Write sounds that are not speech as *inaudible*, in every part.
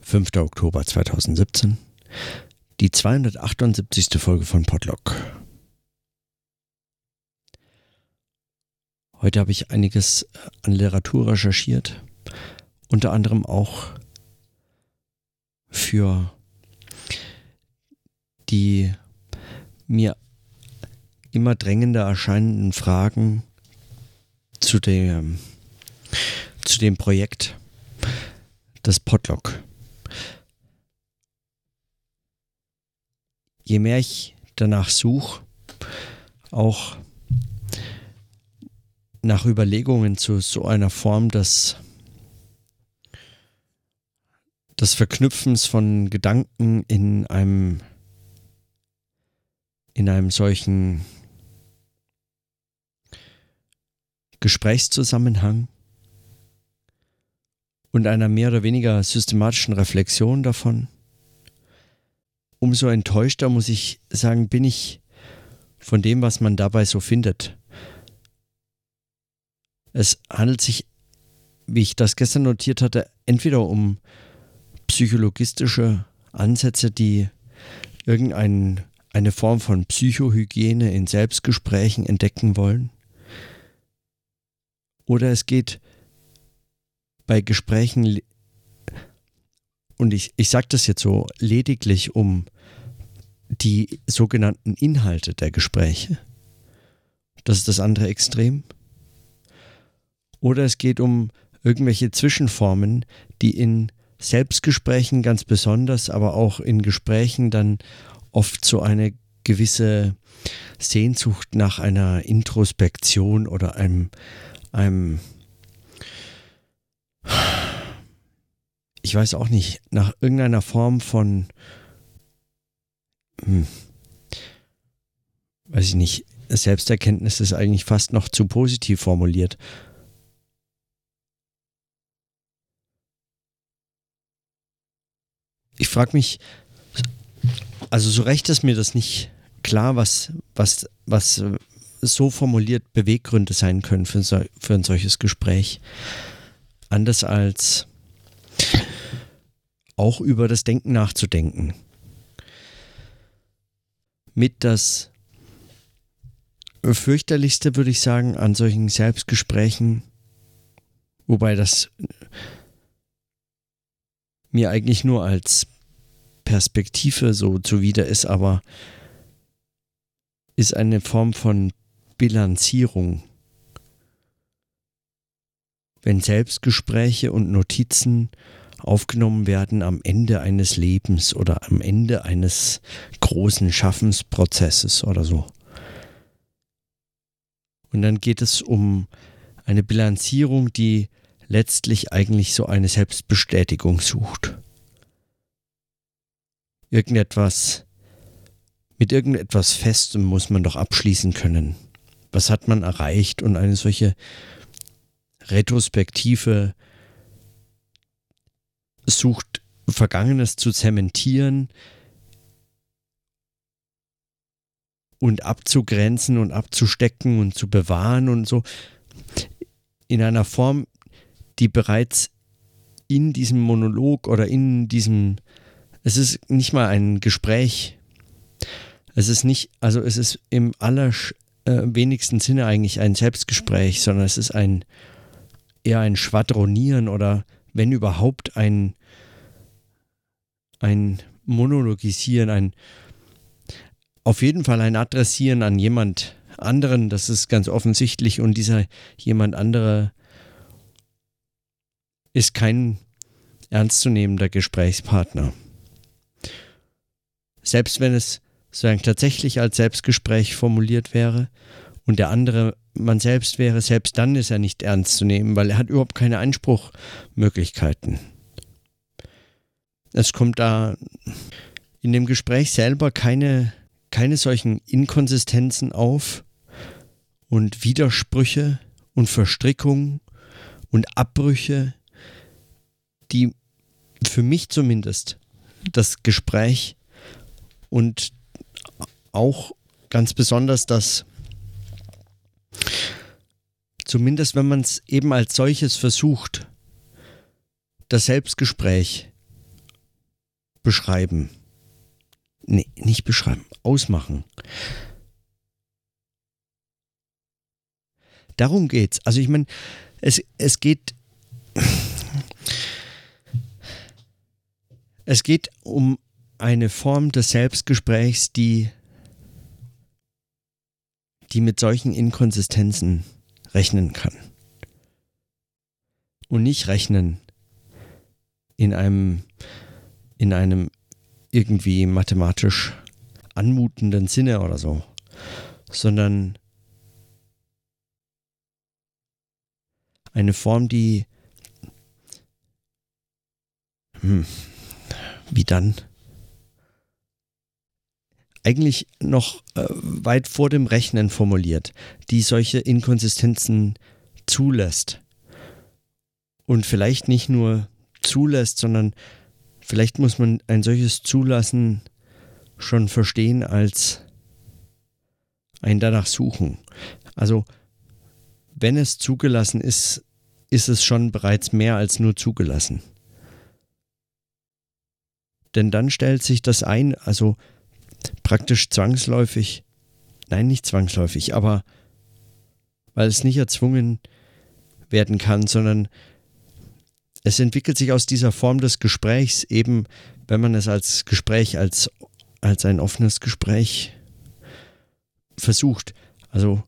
5. Oktober 2017, die 278. Folge von Podlock. Heute habe ich einiges an Literatur recherchiert, unter anderem auch für die mir immer drängender erscheinenden Fragen zu dem, zu dem Projekt des Podlock. Je mehr ich danach suche, auch nach Überlegungen zu so einer Form des, des Verknüpfens von Gedanken in einem in einem solchen Gesprächszusammenhang und einer mehr oder weniger systematischen Reflexion davon, umso enttäuschter muss ich sagen, bin ich von dem, was man dabei so findet. Es handelt sich, wie ich das gestern notiert hatte, entweder um psychologistische Ansätze, die irgendeine Form von Psychohygiene in Selbstgesprächen entdecken wollen, oder es geht bei Gesprächen, und ich, ich sage das jetzt so, lediglich um die sogenannten Inhalte der Gespräche. Das ist das andere Extrem. Oder es geht um irgendwelche Zwischenformen, die in Selbstgesprächen ganz besonders, aber auch in Gesprächen dann oft so eine gewisse Sehnsucht nach einer Introspektion oder einem, einem ich weiß auch nicht, nach irgendeiner Form von, hm, weiß ich nicht, Selbsterkenntnis ist eigentlich fast noch zu positiv formuliert. Ich frage mich, also so recht ist mir das nicht klar, was, was, was so formuliert Beweggründe sein können für, für ein solches Gespräch. Anders als auch über das Denken nachzudenken. Mit das fürchterlichste, würde ich sagen, an solchen Selbstgesprächen, wobei das mir eigentlich nur als Perspektive so zuwider ist, aber ist eine Form von Bilanzierung. Wenn Selbstgespräche und Notizen aufgenommen werden am Ende eines Lebens oder am Ende eines großen Schaffensprozesses oder so. Und dann geht es um eine Bilanzierung, die letztlich eigentlich so eine Selbstbestätigung sucht. Irgendetwas, mit irgendetwas Festem muss man doch abschließen können. Was hat man erreicht? Und eine solche Retrospektive sucht Vergangenes zu zementieren und abzugrenzen und abzustecken und zu bewahren und so. In einer Form, die bereits in diesem Monolog oder in diesem, es ist nicht mal ein Gespräch, es ist nicht, also es ist im allerwenigsten äh, Sinne eigentlich ein Selbstgespräch, sondern es ist ein eher ein Schwadronieren oder wenn überhaupt ein ein Monologisieren, ein auf jeden Fall ein Adressieren an jemand anderen, das ist ganz offensichtlich und dieser jemand andere ist kein ernstzunehmender Gesprächspartner. Selbst wenn es sozusagen tatsächlich als Selbstgespräch formuliert wäre und der andere man selbst wäre, selbst dann ist er nicht ernst zu nehmen, weil er hat überhaupt keine Einspruchmöglichkeiten. Es kommt da in dem Gespräch selber keine, keine solchen Inkonsistenzen auf und Widersprüche und Verstrickungen und Abbrüche, die für mich zumindest das Gespräch und auch ganz besonders das, zumindest wenn man es eben als solches versucht, das Selbstgespräch beschreiben. Nee, nicht beschreiben, ausmachen. Darum geht's. Also ich meine, es, es geht. Es geht um eine Form des Selbstgesprächs, die, die mit solchen Inkonsistenzen rechnen kann. Und nicht rechnen in einem, in einem irgendwie mathematisch anmutenden Sinne oder so, sondern eine Form, die hm, wie dann? Eigentlich noch äh, weit vor dem Rechnen formuliert, die solche Inkonsistenzen zulässt. Und vielleicht nicht nur zulässt, sondern vielleicht muss man ein solches Zulassen schon verstehen als ein danach suchen. Also wenn es zugelassen ist, ist es schon bereits mehr als nur zugelassen. Denn dann stellt sich das ein, also praktisch zwangsläufig, nein, nicht zwangsläufig, aber weil es nicht erzwungen werden kann, sondern es entwickelt sich aus dieser Form des Gesprächs eben, wenn man es als Gespräch, als, als ein offenes Gespräch versucht. Also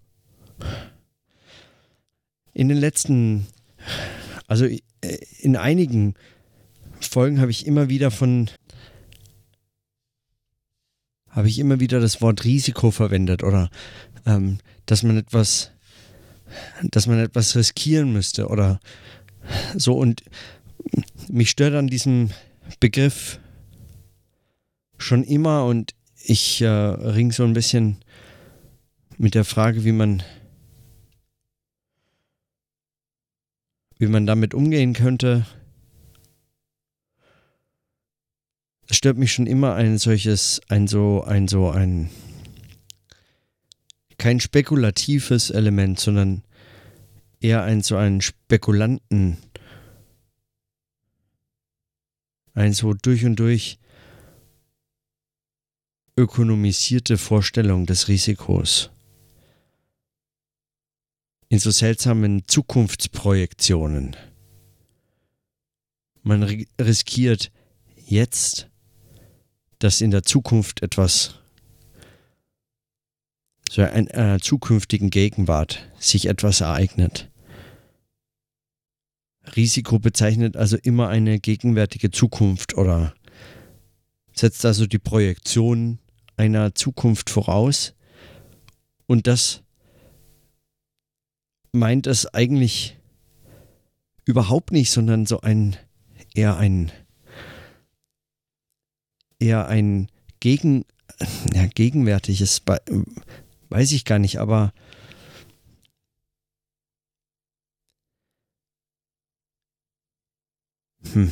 in den letzten, also in einigen Folgen habe ich immer wieder von, habe ich immer wieder das Wort Risiko verwendet oder ähm, dass man etwas, dass man etwas riskieren müsste oder so und mich stört an diesem Begriff schon immer und ich äh, ring so ein bisschen mit der Frage, wie man wie man damit umgehen könnte. Stört mich schon immer ein solches, ein so, ein so, ein kein spekulatives Element, sondern eher ein so ein Spekulanten, ein so durch und durch ökonomisierte Vorstellung des Risikos in so seltsamen Zukunftsprojektionen. Man riskiert jetzt, dass in der Zukunft etwas, so in einer zukünftigen Gegenwart sich etwas ereignet. Risiko bezeichnet also immer eine gegenwärtige Zukunft oder setzt also die Projektion einer Zukunft voraus und das meint es eigentlich überhaupt nicht, sondern so ein eher ein eher ein gegen ja, gegenwärtiges weiß ich gar nicht, aber hm.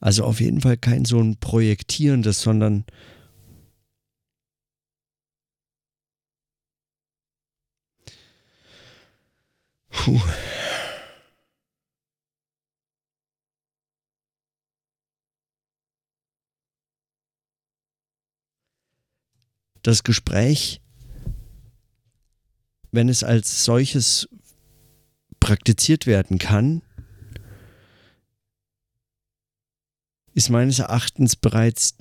Also auf jeden Fall kein so ein projektierendes, sondern Puh. Das Gespräch, wenn es als solches praktiziert werden kann, ist meines Erachtens bereits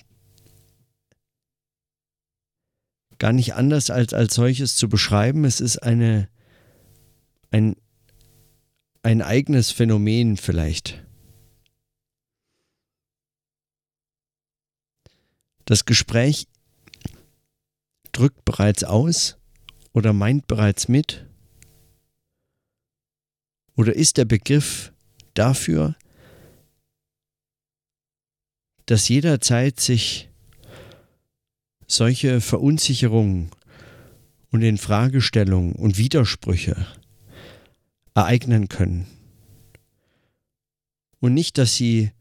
gar nicht anders als als solches zu beschreiben. Es ist eine, ein, ein eigenes Phänomen vielleicht. Das Gespräch drückt bereits aus oder meint bereits mit oder ist der Begriff dafür, dass jederzeit sich solche Verunsicherungen und Infragestellungen und Widersprüche ereignen können. Und nicht, dass sie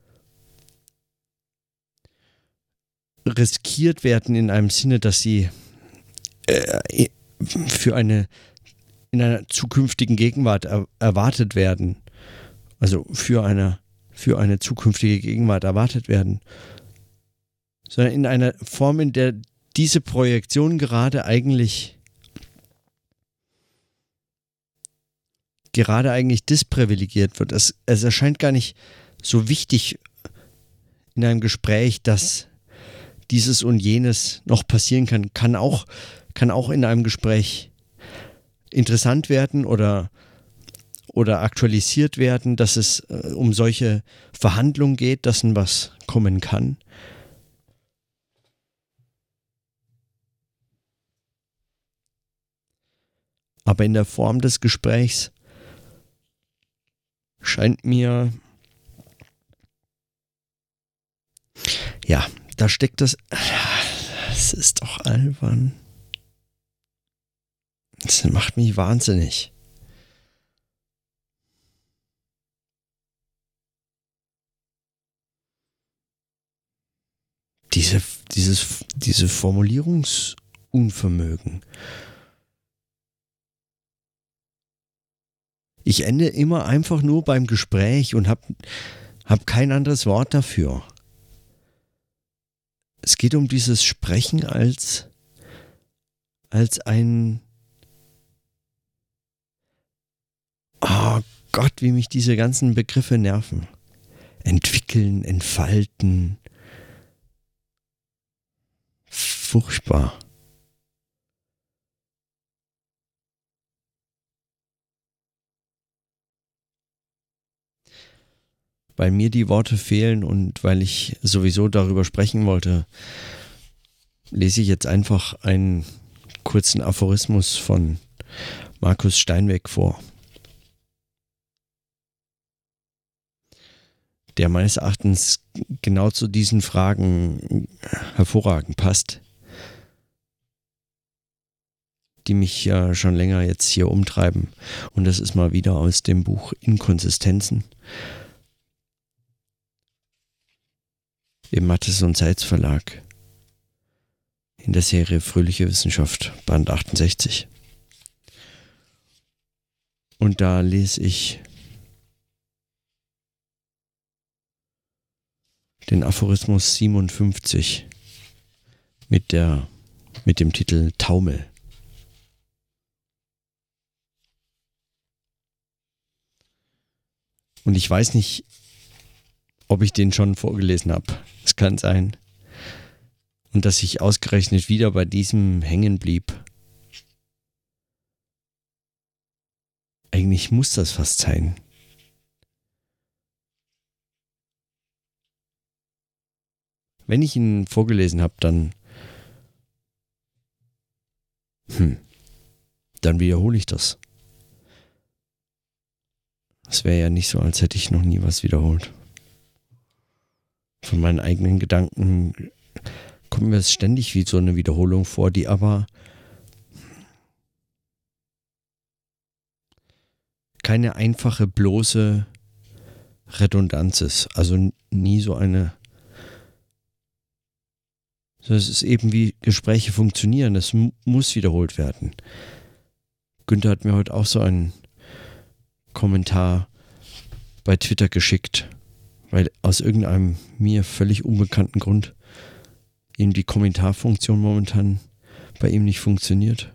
riskiert werden in einem Sinne, dass sie äh, für eine in einer zukünftigen Gegenwart er, erwartet werden. Also für eine, für eine zukünftige Gegenwart erwartet werden. Sondern in einer Form, in der diese Projektion gerade eigentlich gerade eigentlich disprivilegiert wird. Es, es erscheint gar nicht so wichtig in einem Gespräch, dass dieses und jenes noch passieren kann, kann auch, kann auch in einem Gespräch interessant werden oder, oder aktualisiert werden, dass es äh, um solche Verhandlungen geht, dass ein was kommen kann. Aber in der Form des Gesprächs scheint mir, ja, da steckt das, das ist doch albern. Das macht mich wahnsinnig. Diese, dieses, diese Formulierungsunvermögen. Ich ende immer einfach nur beim Gespräch und habe hab kein anderes Wort dafür. Es geht um dieses Sprechen als, als ein... Oh Gott, wie mich diese ganzen Begriffe nerven. Entwickeln, entfalten. Furchtbar. Weil mir die Worte fehlen und weil ich sowieso darüber sprechen wollte, lese ich jetzt einfach einen kurzen Aphorismus von Markus Steinweg vor. Der meines Erachtens genau zu diesen Fragen hervorragend passt, die mich ja schon länger jetzt hier umtreiben. Und das ist mal wieder aus dem Buch Inkonsistenzen im Mattes und Seitz Verlag in der Serie Fröhliche Wissenschaft, Band 68. Und da lese ich den Aphorismus 57 mit, der, mit dem Titel Taumel. Und ich weiß nicht, ob ich den schon vorgelesen habe. Es kann sein. Und dass ich ausgerechnet wieder bei diesem hängen blieb. Eigentlich muss das fast sein. Wenn ich ihn vorgelesen habe, dann... Hm. Dann wiederhole ich das. Es wäre ja nicht so, als hätte ich noch nie was wiederholt von meinen eigenen Gedanken kommt mir ständig wie so eine Wiederholung vor, die aber keine einfache, bloße Redundanz ist. Also nie so eine. Es ist eben wie Gespräche funktionieren. Das muss wiederholt werden. Günther hat mir heute auch so einen Kommentar bei Twitter geschickt weil aus irgendeinem mir völlig unbekannten Grund eben die Kommentarfunktion momentan bei ihm nicht funktioniert.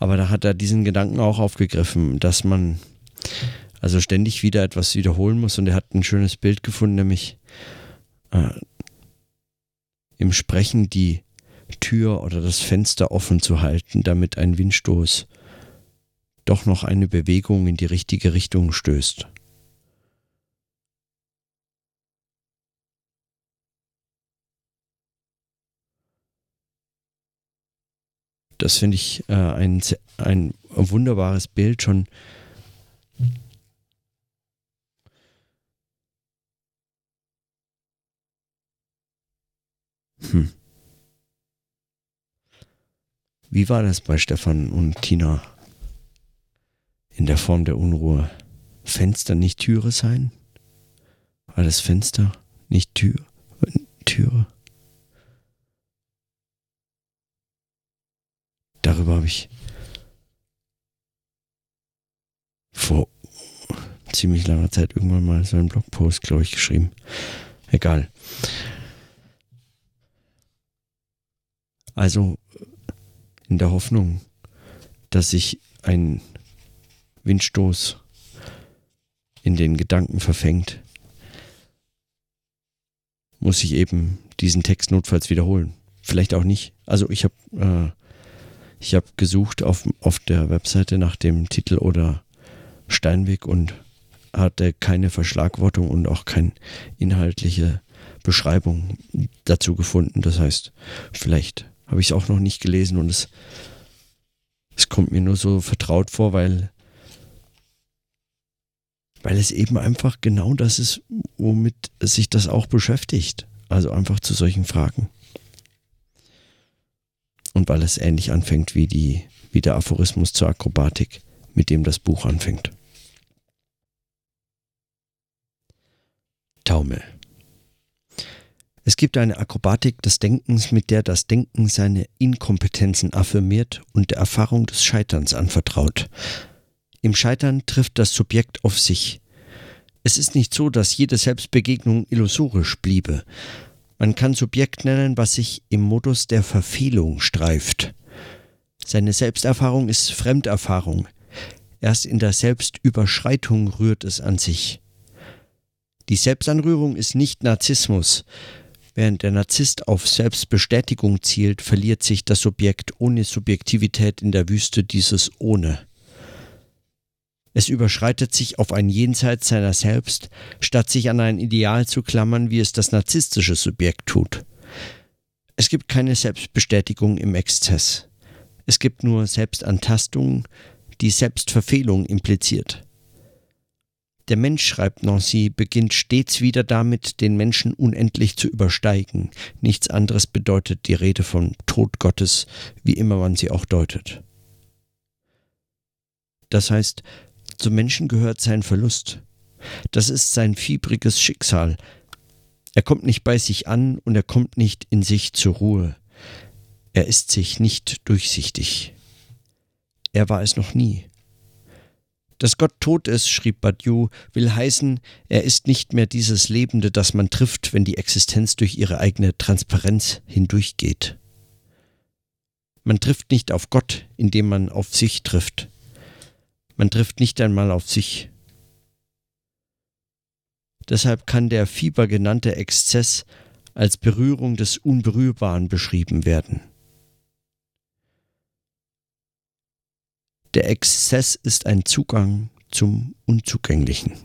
Aber da hat er diesen Gedanken auch aufgegriffen, dass man also ständig wieder etwas wiederholen muss. Und er hat ein schönes Bild gefunden, nämlich äh, im Sprechen die Tür oder das Fenster offen zu halten, damit ein Windstoß doch noch eine Bewegung in die richtige Richtung stößt. Das finde ich äh, ein, ein wunderbares Bild schon Hm. Wie war das bei Stefan und Tina in der Form der Unruhe Fenster nicht Türe sein? War das Fenster nicht Tür? Türe? Darüber habe ich vor ziemlich langer Zeit irgendwann mal so einen Blogpost, glaube ich, geschrieben. Egal. Also in der Hoffnung, dass sich ein Windstoß in den Gedanken verfängt, muss ich eben diesen Text notfalls wiederholen. Vielleicht auch nicht. Also ich habe äh, ich gesucht auf, auf der Webseite nach dem Titel oder Steinweg und hatte keine Verschlagwortung und auch keine inhaltliche Beschreibung dazu gefunden. Das heißt, vielleicht habe ich auch noch nicht gelesen und es, es kommt mir nur so vertraut vor, weil, weil es eben einfach genau das ist, womit sich das auch beschäftigt. Also einfach zu solchen Fragen. Und weil es ähnlich anfängt wie, die, wie der Aphorismus zur Akrobatik, mit dem das Buch anfängt. Taumel. Es gibt eine Akrobatik des Denkens, mit der das Denken seine Inkompetenzen affirmiert und der Erfahrung des Scheiterns anvertraut. Im Scheitern trifft das Subjekt auf sich. Es ist nicht so, dass jede Selbstbegegnung illusorisch bliebe. Man kann Subjekt nennen, was sich im Modus der Verfehlung streift. Seine Selbsterfahrung ist Fremderfahrung. Erst in der Selbstüberschreitung rührt es an sich. Die Selbstanrührung ist nicht Narzissmus. Während der Narzisst auf Selbstbestätigung zielt, verliert sich das Subjekt ohne Subjektivität in der Wüste dieses Ohne. Es überschreitet sich auf ein Jenseits seiner selbst, statt sich an ein Ideal zu klammern, wie es das narzisstische Subjekt tut. Es gibt keine Selbstbestätigung im Exzess. Es gibt nur Selbstantastung, die Selbstverfehlung impliziert. Der Mensch, schreibt Nancy, beginnt stets wieder damit, den Menschen unendlich zu übersteigen. Nichts anderes bedeutet die Rede von Tod Gottes, wie immer man sie auch deutet. Das heißt, zum Menschen gehört sein Verlust. Das ist sein fiebriges Schicksal. Er kommt nicht bei sich an und er kommt nicht in sich zur Ruhe. Er ist sich nicht durchsichtig. Er war es noch nie. Dass Gott tot ist, schrieb Badiou, will heißen, er ist nicht mehr dieses Lebende, das man trifft, wenn die Existenz durch ihre eigene Transparenz hindurchgeht. Man trifft nicht auf Gott, indem man auf sich trifft. Man trifft nicht einmal auf sich. Deshalb kann der Fieber genannte Exzess als Berührung des Unberührbaren beschrieben werden. Der Exzess ist ein Zugang zum Unzugänglichen.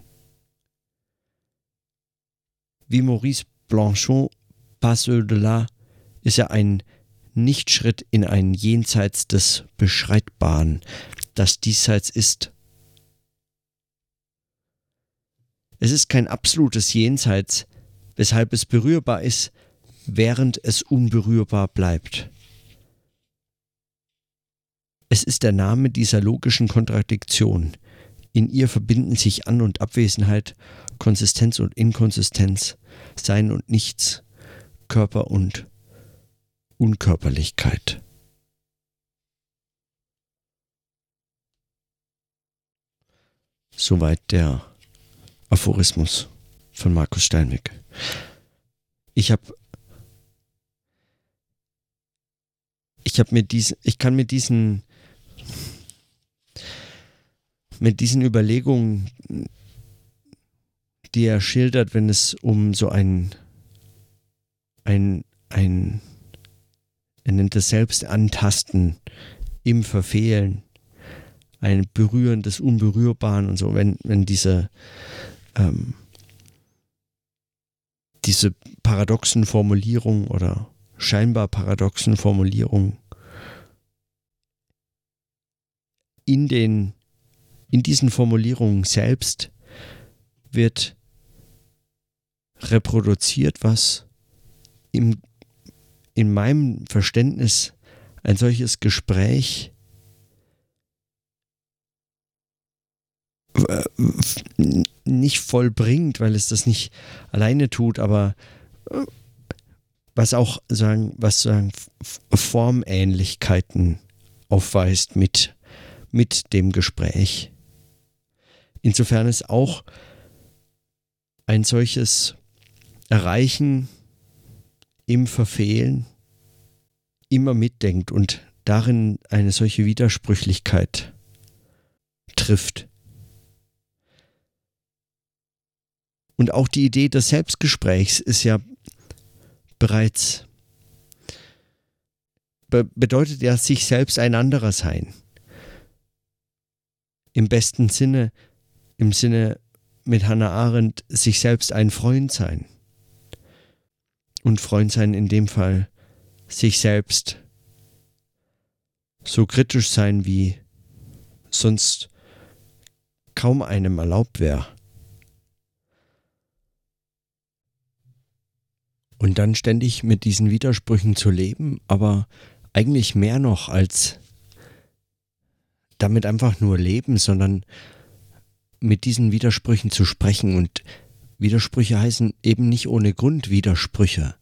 Wie Maurice Blanchot, Pas au-delà, ist er ein Nichtschritt in ein Jenseits des Beschreitbaren, das Diesseits ist. Es ist kein absolutes Jenseits, weshalb es berührbar ist, während es unberührbar bleibt. Es ist der Name dieser logischen Kontradiktion. In ihr verbinden sich An- und Abwesenheit, Konsistenz und Inkonsistenz, Sein und Nichts, Körper und Unkörperlichkeit. Soweit der Aphorismus von Markus Steinweg. Ich habe ich habe mir diesen ich kann mir diesen mit diesen Überlegungen, die er schildert, wenn es um so ein, ein, ein, er nennt es selbst im Verfehlen, ein Berühren des Unberührbaren und so, wenn, wenn diese, ähm, diese paradoxen Formulierungen oder scheinbar paradoxen Formulierungen in den in diesen Formulierungen selbst wird reproduziert, was im, in meinem Verständnis ein solches Gespräch nicht vollbringt, weil es das nicht alleine tut, aber äh, was auch sagen, was sagen Formähnlichkeiten aufweist mit, mit dem Gespräch. Insofern ist auch ein solches Erreichen im Verfehlen immer mitdenkt und darin eine solche Widersprüchlichkeit trifft. Und auch die Idee des Selbstgesprächs ist ja bereits, be bedeutet ja sich selbst ein anderer sein. Im besten Sinne, im Sinne mit Hannah Arendt, sich selbst ein Freund sein. Und Freund sein in dem Fall sich selbst so kritisch sein, wie sonst kaum einem erlaubt wäre. Und dann ständig mit diesen Widersprüchen zu leben, aber eigentlich mehr noch als damit einfach nur leben, sondern mit diesen Widersprüchen zu sprechen. Und Widersprüche heißen eben nicht ohne Grund Widersprüche.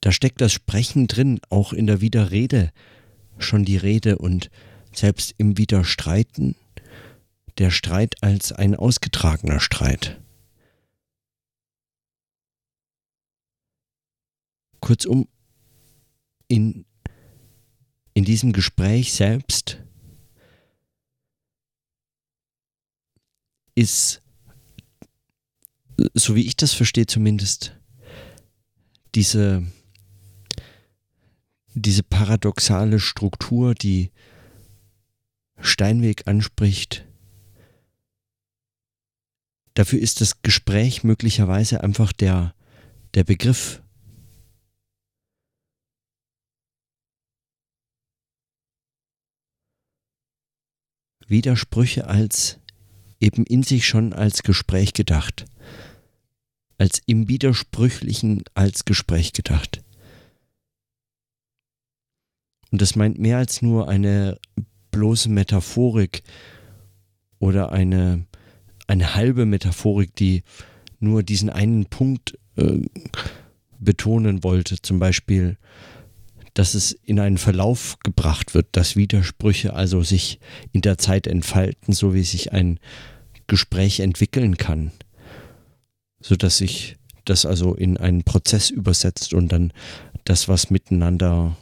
Da steckt das Sprechen drin, auch in der Widerrede schon die Rede und selbst im Widerstreiten der Streit als ein ausgetragener Streit. Kurzum, in, in diesem Gespräch selbst ist, so wie ich das verstehe zumindest, diese, diese paradoxale Struktur, die Steinweg anspricht, dafür ist das Gespräch möglicherweise einfach der, der Begriff. Widersprüche als eben in sich schon als Gespräch gedacht, als im Widersprüchlichen als Gespräch gedacht. Und das meint mehr als nur eine bloße Metaphorik oder eine, eine halbe Metaphorik, die nur diesen einen Punkt äh, betonen wollte, zum Beispiel dass es in einen Verlauf gebracht wird, dass Widersprüche also sich in der Zeit entfalten, so wie sich ein Gespräch entwickeln kann, sodass sich das also in einen Prozess übersetzt und dann das, was miteinander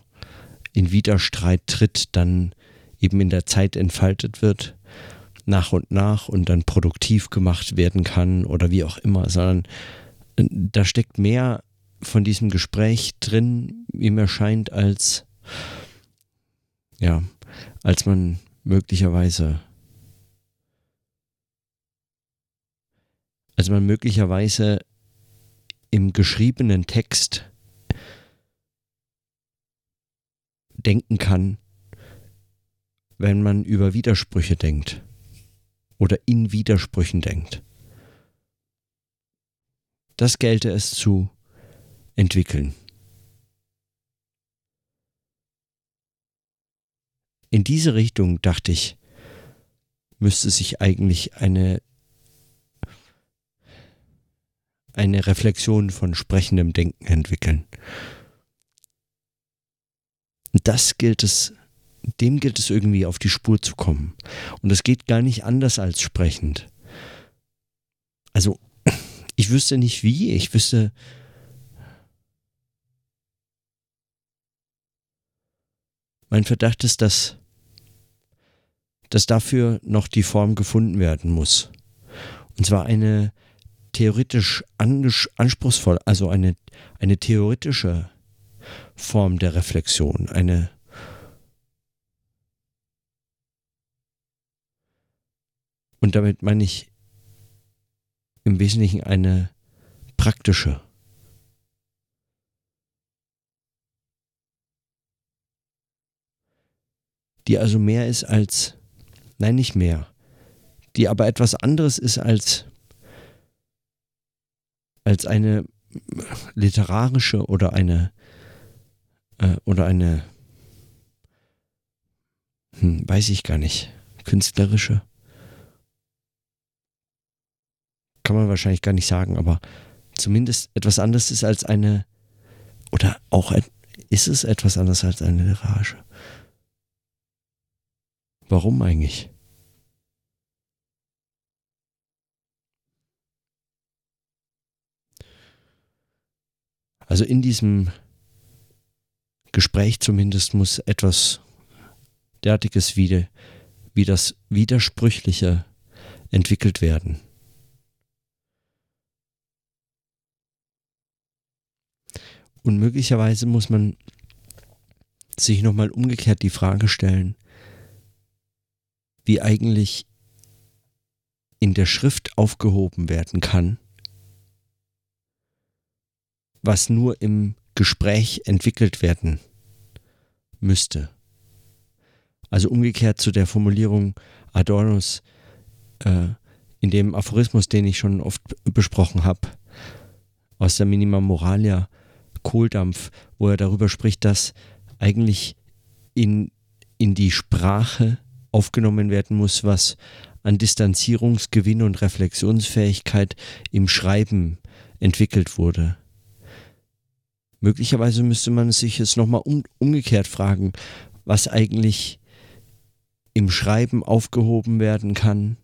in Widerstreit tritt, dann eben in der Zeit entfaltet wird, nach und nach und dann produktiv gemacht werden kann oder wie auch immer, sondern äh, da steckt mehr von diesem Gespräch drin, wie mir scheint, als ja, als man möglicherweise als man möglicherweise im geschriebenen Text denken kann, wenn man über Widersprüche denkt oder in Widersprüchen denkt. Das gelte es zu entwickeln. In diese Richtung, dachte ich, müsste sich eigentlich eine, eine Reflexion von sprechendem Denken entwickeln. Das gilt es, dem gilt es irgendwie auf die Spur zu kommen. Und es geht gar nicht anders als sprechend. Also, *clears throat* ich wüsste nicht wie, ich wüsste, Mein Verdacht ist, dass, dass dafür noch die Form gefunden werden muss. Und zwar eine theoretisch anspruchsvoll, also eine, eine theoretische Form der Reflexion, eine Und damit meine ich im Wesentlichen eine praktische. die also mehr ist als, nein, nicht mehr, die aber etwas anderes ist als, als eine literarische oder eine, äh, oder eine, hm, weiß ich gar nicht, künstlerische. Kann man wahrscheinlich gar nicht sagen, aber zumindest etwas anderes ist als eine, oder auch ist es etwas anderes als eine Mirage. Warum eigentlich? Also in diesem Gespräch zumindest muss etwas derartiges wie, wie das Widersprüchliche entwickelt werden. Und möglicherweise muss man sich nochmal umgekehrt die Frage stellen, wie eigentlich in der Schrift aufgehoben werden kann, was nur im Gespräch entwickelt werden müsste. Also umgekehrt zu der Formulierung Adornos äh, in dem Aphorismus, den ich schon oft besprochen habe, aus der Minima Moralia, Kohldampf, wo er darüber spricht, dass eigentlich in, in die Sprache aufgenommen werden muss, was an Distanzierungsgewinn und Reflexionsfähigkeit im Schreiben entwickelt wurde. Möglicherweise müsste man sich jetzt nochmal um, umgekehrt fragen, was eigentlich im Schreiben aufgehoben werden kann,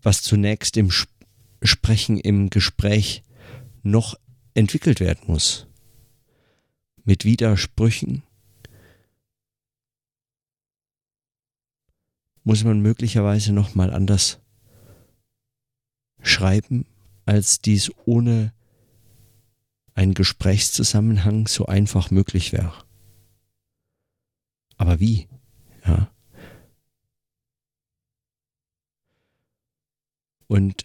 was zunächst im Sprechen, im Gespräch noch entwickelt werden muss. Mit Widersprüchen muss man möglicherweise nochmal anders schreiben, als dies ohne einen Gesprächszusammenhang so einfach möglich wäre. Aber wie? Ja. Und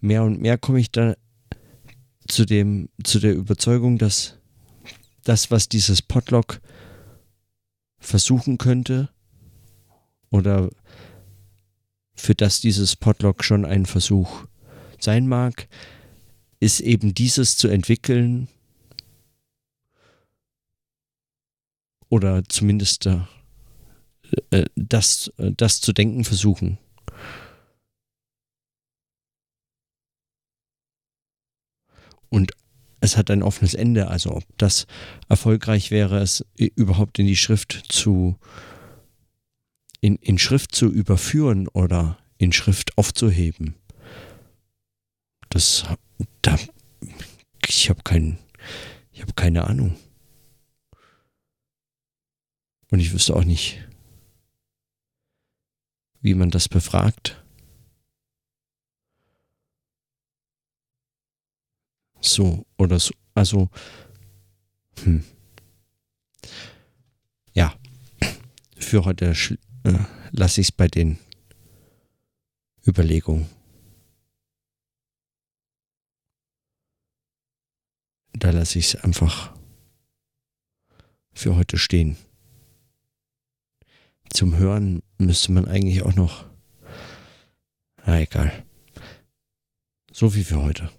mehr und mehr komme ich da zu dem, zu der Überzeugung, dass das, was dieses Potlock versuchen könnte, oder für das dieses Potlock schon ein Versuch sein mag, ist eben dieses zu entwickeln oder zumindest äh, äh, das, äh, das zu denken versuchen. Und es hat ein offenes Ende, also ob das erfolgreich wäre, es überhaupt in die Schrift zu, in, in Schrift zu überführen oder in Schrift aufzuheben. Das da, ich habe kein, ich habe keine Ahnung. Und ich wüsste auch nicht, wie man das befragt. So oder so. Also, hm. ja, für heute äh, lasse ich es bei den Überlegungen. Da lasse ich es einfach für heute stehen. Zum Hören müsste man eigentlich auch noch. Na egal. So viel für heute.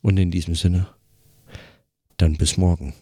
Und in diesem Sinne, dann bis morgen.